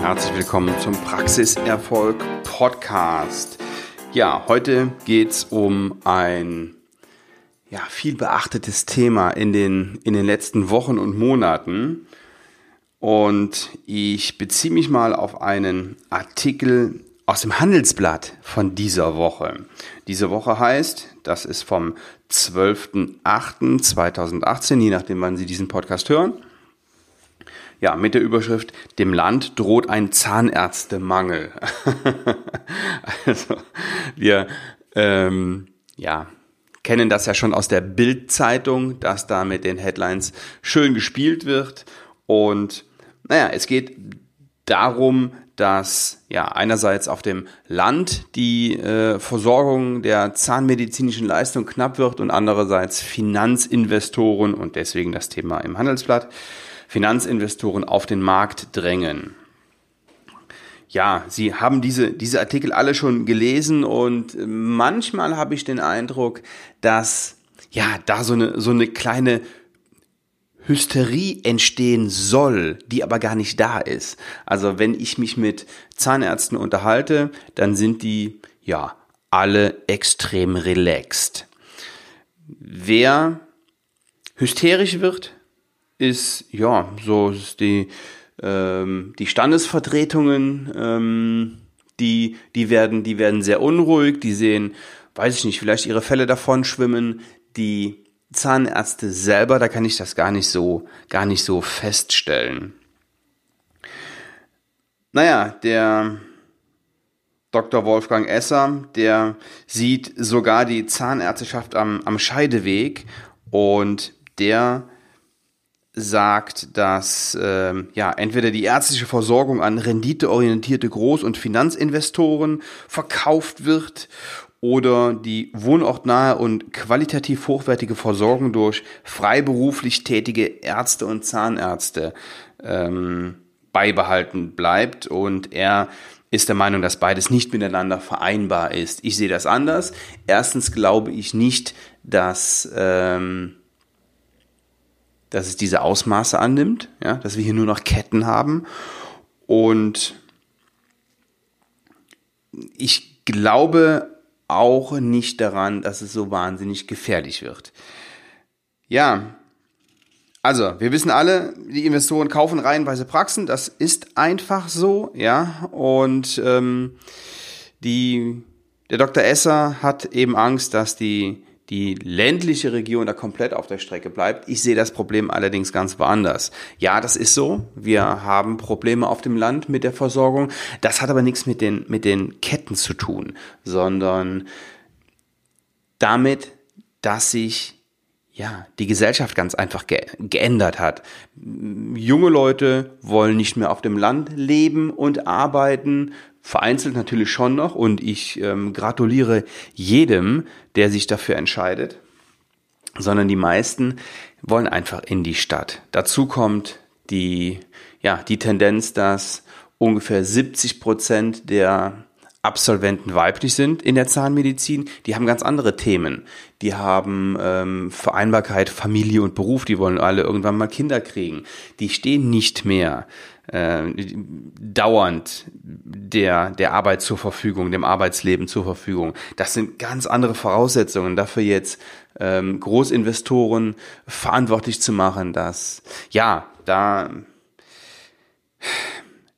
Herzlich willkommen zum Praxiserfolg Podcast. Ja, heute geht es um ein ja, viel beachtetes Thema in den, in den letzten Wochen und Monaten. Und ich beziehe mich mal auf einen Artikel aus dem Handelsblatt von dieser Woche. Diese Woche heißt, das ist vom 12.08.2018, je nachdem, wann Sie diesen Podcast hören. Ja, mit der Überschrift, dem Land droht ein Zahnärztemangel. also, wir, ähm, ja, kennen das ja schon aus der Bild-Zeitung, dass da mit den Headlines schön gespielt wird. Und naja, es geht darum, dass ja einerseits auf dem Land die äh, Versorgung der zahnmedizinischen Leistung knapp wird und andererseits Finanzinvestoren und deswegen das Thema im Handelsblatt Finanzinvestoren auf den Markt drängen. Ja, Sie haben diese, diese Artikel alle schon gelesen und manchmal habe ich den Eindruck, dass ja da so eine, so eine kleine Hysterie entstehen soll, die aber gar nicht da ist. Also wenn ich mich mit Zahnärzten unterhalte, dann sind die ja alle extrem relaxed. Wer hysterisch wird, ist ja so ist die ähm, die Standesvertretungen, ähm, die die werden die werden sehr unruhig, die sehen, weiß ich nicht, vielleicht ihre Fälle davon schwimmen, die Zahnärzte selber, da kann ich das gar nicht so, gar nicht so feststellen. Naja, der Dr. Wolfgang Esser, der sieht sogar die Zahnärzteschaft am, am Scheideweg und der sagt, dass äh, ja entweder die ärztliche Versorgung an renditeorientierte Groß- und Finanzinvestoren verkauft wird oder die wohnortnahe und qualitativ hochwertige Versorgung durch freiberuflich tätige Ärzte und Zahnärzte ähm, beibehalten bleibt. Und er ist der Meinung, dass beides nicht miteinander vereinbar ist. Ich sehe das anders. Erstens glaube ich nicht, dass, ähm, dass es diese Ausmaße annimmt, ja, dass wir hier nur noch Ketten haben. Und ich glaube auch nicht daran, dass es so wahnsinnig gefährlich wird. Ja, also, wir wissen alle, die Investoren kaufen reihenweise Praxen, das ist einfach so, ja, und ähm, die, der Dr. Esser hat eben Angst, dass die die ländliche Region da komplett auf der Strecke bleibt. Ich sehe das Problem allerdings ganz woanders. Ja, das ist so. Wir haben Probleme auf dem Land mit der Versorgung. Das hat aber nichts mit den, mit den Ketten zu tun, sondern damit, dass sich ja, die Gesellschaft ganz einfach ge geändert hat. Junge Leute wollen nicht mehr auf dem Land leben und arbeiten, vereinzelt natürlich schon noch und ich ähm, gratuliere jedem, der sich dafür entscheidet, sondern die meisten wollen einfach in die Stadt. Dazu kommt die, ja, die Tendenz, dass ungefähr 70 Prozent der Absolventen weiblich sind in der Zahnmedizin, die haben ganz andere Themen. Die haben ähm, Vereinbarkeit, Familie und Beruf, die wollen alle irgendwann mal Kinder kriegen. Die stehen nicht mehr äh, dauernd der, der Arbeit zur Verfügung, dem Arbeitsleben zur Verfügung. Das sind ganz andere Voraussetzungen. Dafür jetzt ähm, Großinvestoren verantwortlich zu machen, dass, ja, da,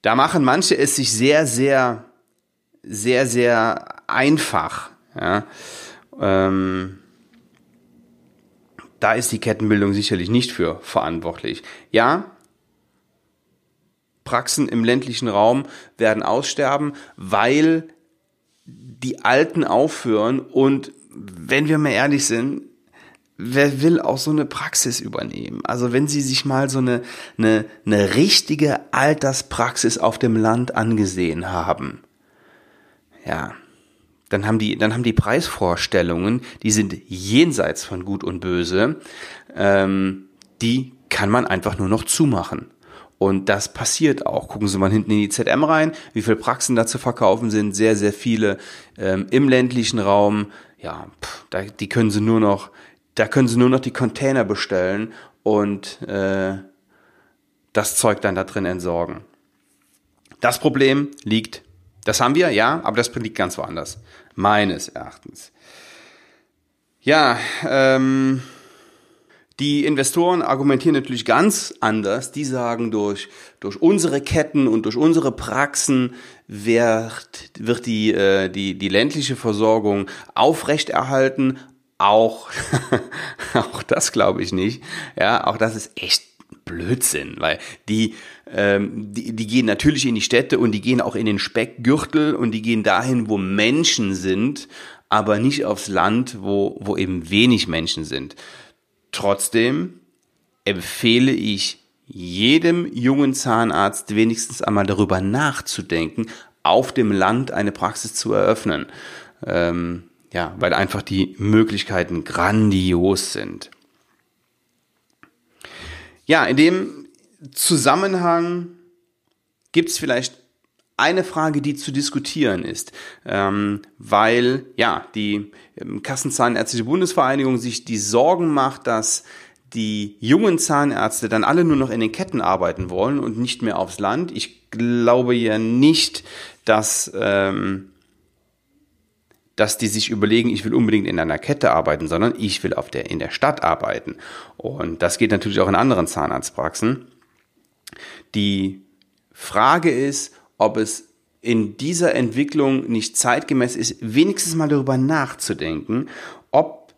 da machen manche es sich sehr, sehr sehr, sehr einfach. Ja. Ähm, da ist die Kettenbildung sicherlich nicht für verantwortlich. Ja, Praxen im ländlichen Raum werden aussterben, weil die Alten aufhören und wenn wir mal ehrlich sind, wer will auch so eine Praxis übernehmen? Also wenn Sie sich mal so eine, eine, eine richtige Alterspraxis auf dem Land angesehen haben, ja, dann haben die, dann haben die Preisvorstellungen, die sind jenseits von Gut und Böse, ähm, die kann man einfach nur noch zumachen. Und das passiert auch. Gucken Sie mal hinten in die ZM rein, wie viele Praxen da zu verkaufen sind. Sehr, sehr viele ähm, im ländlichen Raum. Ja, pff, da, die können Sie nur noch da können sie nur noch die Container bestellen und äh, das Zeug dann da drin entsorgen. Das Problem liegt, das haben wir, ja, aber das liegt ganz woanders. Meines Erachtens. Ja, ähm, die Investoren argumentieren natürlich ganz anders. Die sagen, durch, durch unsere Ketten und durch unsere Praxen wird, wird die, äh, die, die ländliche Versorgung aufrechterhalten. Auch, auch das glaube ich nicht. Ja, auch das ist echt Blödsinn, weil die, ähm, die, die gehen natürlich in die Städte und die gehen auch in den Speckgürtel und die gehen dahin, wo Menschen sind, aber nicht aufs Land, wo, wo eben wenig Menschen sind. Trotzdem empfehle ich jedem jungen Zahnarzt wenigstens einmal darüber nachzudenken, auf dem Land eine Praxis zu eröffnen. Ähm, ja, weil einfach die Möglichkeiten grandios sind. Ja, in dem Zusammenhang gibt es vielleicht eine Frage, die zu diskutieren ist, ähm, weil ja die ähm, Kassenzahnärztliche Bundesvereinigung sich die Sorgen macht, dass die jungen Zahnärzte dann alle nur noch in den Ketten arbeiten wollen und nicht mehr aufs Land. Ich glaube ja nicht, dass ähm, dass die sich überlegen, ich will unbedingt in einer Kette arbeiten, sondern ich will auf der, in der Stadt arbeiten. Und das geht natürlich auch in anderen Zahnarztpraxen. Die Frage ist, ob es in dieser Entwicklung nicht zeitgemäß ist, wenigstens mal darüber nachzudenken, ob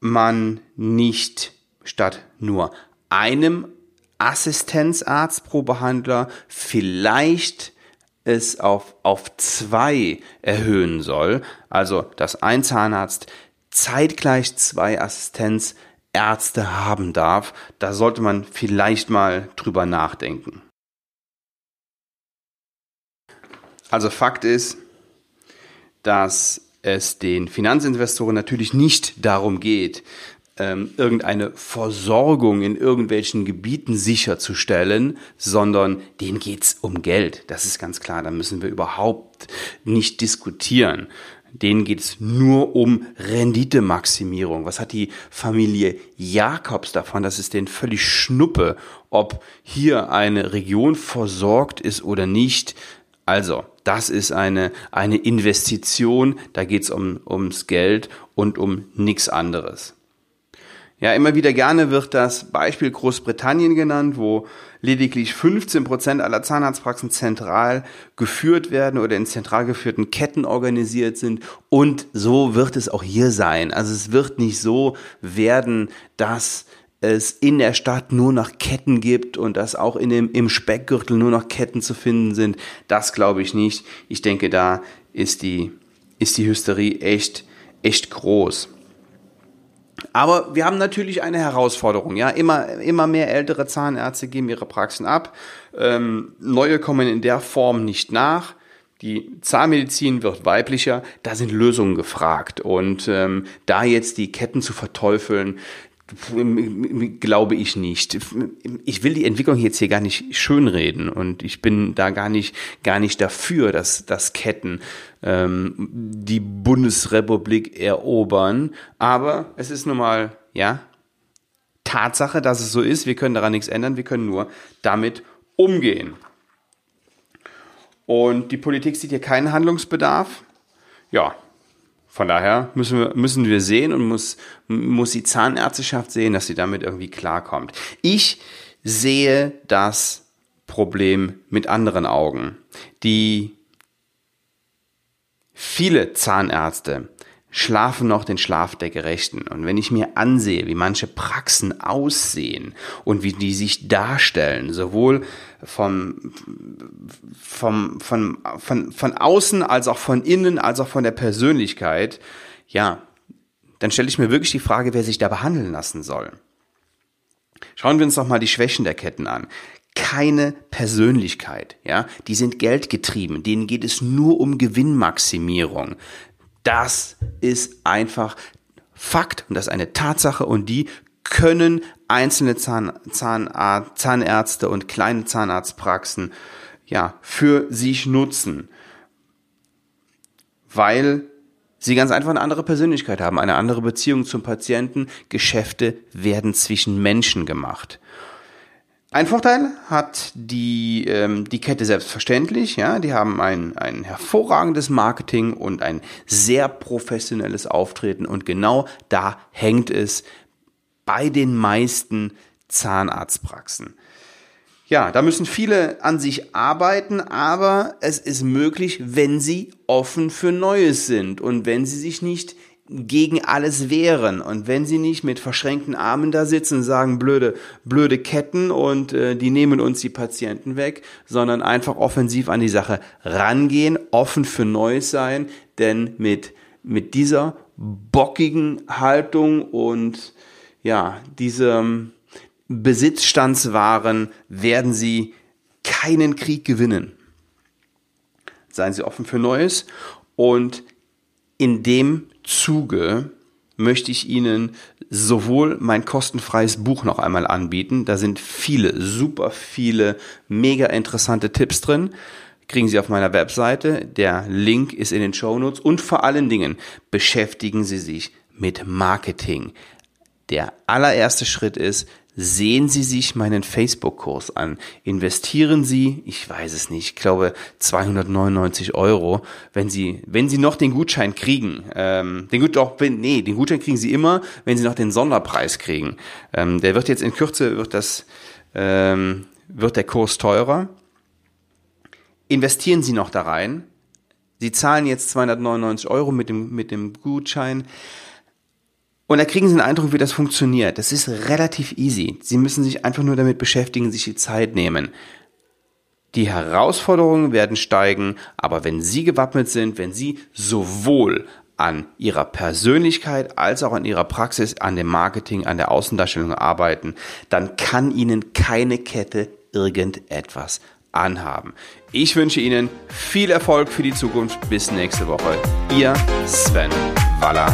man nicht statt nur einem Assistenzarzt pro Behandler vielleicht es auf, auf zwei erhöhen soll, also dass ein Zahnarzt zeitgleich zwei Assistenzärzte haben darf, da sollte man vielleicht mal drüber nachdenken. Also Fakt ist, dass es den Finanzinvestoren natürlich nicht darum geht, ähm, irgendeine Versorgung in irgendwelchen Gebieten sicherzustellen, sondern denen geht's um Geld. Das ist ganz klar, da müssen wir überhaupt nicht diskutieren. Denen geht's nur um Renditemaximierung. Was hat die Familie Jakobs davon? Das ist denen völlig Schnuppe, ob hier eine Region versorgt ist oder nicht. Also, das ist eine, eine Investition, da geht's um, ums Geld und um nichts anderes. Ja, immer wieder gerne wird das Beispiel Großbritannien genannt, wo lediglich 15 Prozent aller Zahnarztpraxen zentral geführt werden oder in zentral geführten Ketten organisiert sind. Und so wird es auch hier sein. Also es wird nicht so werden, dass es in der Stadt nur noch Ketten gibt und dass auch in dem, im Speckgürtel nur noch Ketten zu finden sind. Das glaube ich nicht. Ich denke, da ist die, ist die Hysterie echt, echt groß. Aber wir haben natürlich eine Herausforderung. Ja, immer, immer mehr ältere Zahnärzte geben ihre Praxen ab. Ähm, neue kommen in der Form nicht nach. Die Zahnmedizin wird weiblicher, da sind Lösungen gefragt. Und ähm, da jetzt die Ketten zu verteufeln, glaube ich nicht. Ich will die Entwicklung jetzt hier gar nicht schönreden und ich bin da gar nicht gar nicht dafür, dass, dass Ketten ähm, die Bundesrepublik erobern. Aber es ist nun mal ja Tatsache, dass es so ist. Wir können daran nichts ändern. Wir können nur damit umgehen. Und die Politik sieht hier keinen Handlungsbedarf. Ja, von daher müssen wir, müssen wir sehen und muss, muss die Zahnärzteschaft sehen, dass sie damit irgendwie klarkommt. Ich sehe das Problem mit anderen Augen. Die viele Zahnärzte schlafen noch den Schlaf der Gerechten. Und wenn ich mir ansehe, wie manche Praxen aussehen und wie die sich darstellen, sowohl vom, vom, von, von, von außen als auch von innen, als auch von der Persönlichkeit, ja, dann stelle ich mir wirklich die Frage, wer sich da behandeln lassen soll. Schauen wir uns doch mal die Schwächen der Ketten an keine Persönlichkeit, ja, die sind geldgetrieben, denen geht es nur um Gewinnmaximierung. Das ist einfach Fakt und das ist eine Tatsache und die können einzelne Zahn, Zahnarzt, Zahnärzte und kleine Zahnarztpraxen ja für sich nutzen, weil Sie ganz einfach eine andere Persönlichkeit haben, eine andere Beziehung zum Patienten. Geschäfte werden zwischen Menschen gemacht. Ein Vorteil hat die, ähm, die Kette selbstverständlich. Ja, die haben ein, ein hervorragendes Marketing und ein sehr professionelles Auftreten. Und genau da hängt es bei den meisten Zahnarztpraxen. Ja, da müssen viele an sich arbeiten, aber es ist möglich, wenn sie offen für Neues sind und wenn sie sich nicht gegen alles wehren. Und wenn sie nicht mit verschränkten Armen da sitzen und sagen blöde blöde Ketten und äh, die nehmen uns die Patienten weg, sondern einfach offensiv an die Sache rangehen, offen für Neues sein, denn mit mit dieser bockigen Haltung und ja, diesem Besitzstandswaren werden sie keinen Krieg gewinnen. Seien Sie offen für Neues. Und in dem Zuge möchte ich Ihnen sowohl mein kostenfreies Buch noch einmal anbieten. Da sind viele, super viele, mega interessante Tipps drin. Kriegen Sie auf meiner Webseite. Der Link ist in den Show Notes. Und vor allen Dingen beschäftigen Sie sich mit Marketing. Der allererste Schritt ist, Sehen Sie sich meinen Facebook-Kurs an. Investieren Sie, ich weiß es nicht, ich glaube 299 Euro, wenn Sie, wenn Sie noch den Gutschein kriegen. Ähm, den Gut, doch, nee, den Gutschein kriegen Sie immer, wenn Sie noch den Sonderpreis kriegen. Ähm, der wird jetzt in Kürze wird das, ähm, wird der Kurs teurer. Investieren Sie noch da rein. Sie zahlen jetzt 299 Euro mit dem mit dem Gutschein. Und da kriegen Sie einen Eindruck, wie das funktioniert. Das ist relativ easy. Sie müssen sich einfach nur damit beschäftigen, sich die Zeit nehmen. Die Herausforderungen werden steigen, aber wenn Sie gewappnet sind, wenn Sie sowohl an Ihrer Persönlichkeit als auch an Ihrer Praxis, an dem Marketing, an der Außendarstellung arbeiten, dann kann Ihnen keine Kette irgendetwas anhaben. Ich wünsche Ihnen viel Erfolg für die Zukunft. Bis nächste Woche. Ihr Sven Waller.